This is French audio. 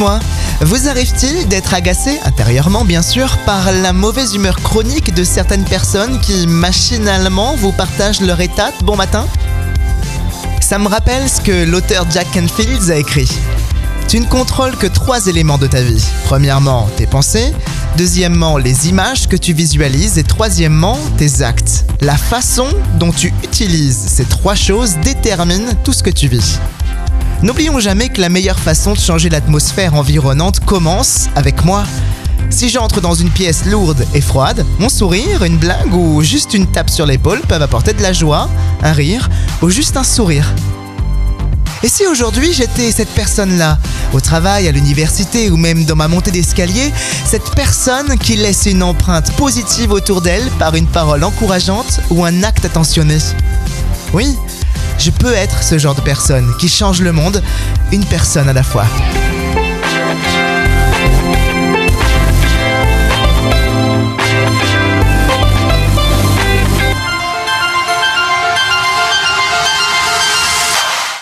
Dites-moi, vous arrive-t-il d'être agacé, intérieurement bien sûr, par la mauvaise humeur chronique de certaines personnes qui machinalement vous partagent leur état de bon matin? Ça me rappelle ce que l'auteur Jack Canfield a écrit. Tu ne contrôles que trois éléments de ta vie. Premièrement, tes pensées. Deuxièmement, les images que tu visualises. Et troisièmement, tes actes. La façon dont tu utilises ces trois choses détermine tout ce que tu vis. N'oublions jamais que la meilleure façon de changer l'atmosphère environnante commence avec moi. Si j'entre dans une pièce lourde et froide, mon sourire, une blague ou juste une tape sur l'épaule peuvent apporter de la joie, un rire ou juste un sourire. Et si aujourd'hui j'étais cette personne-là, au travail, à l'université ou même dans ma montée d'escalier, cette personne qui laisse une empreinte positive autour d'elle par une parole encourageante ou un acte attentionné? Oui, je peux être ce genre de personne qui change le monde, une personne à la fois.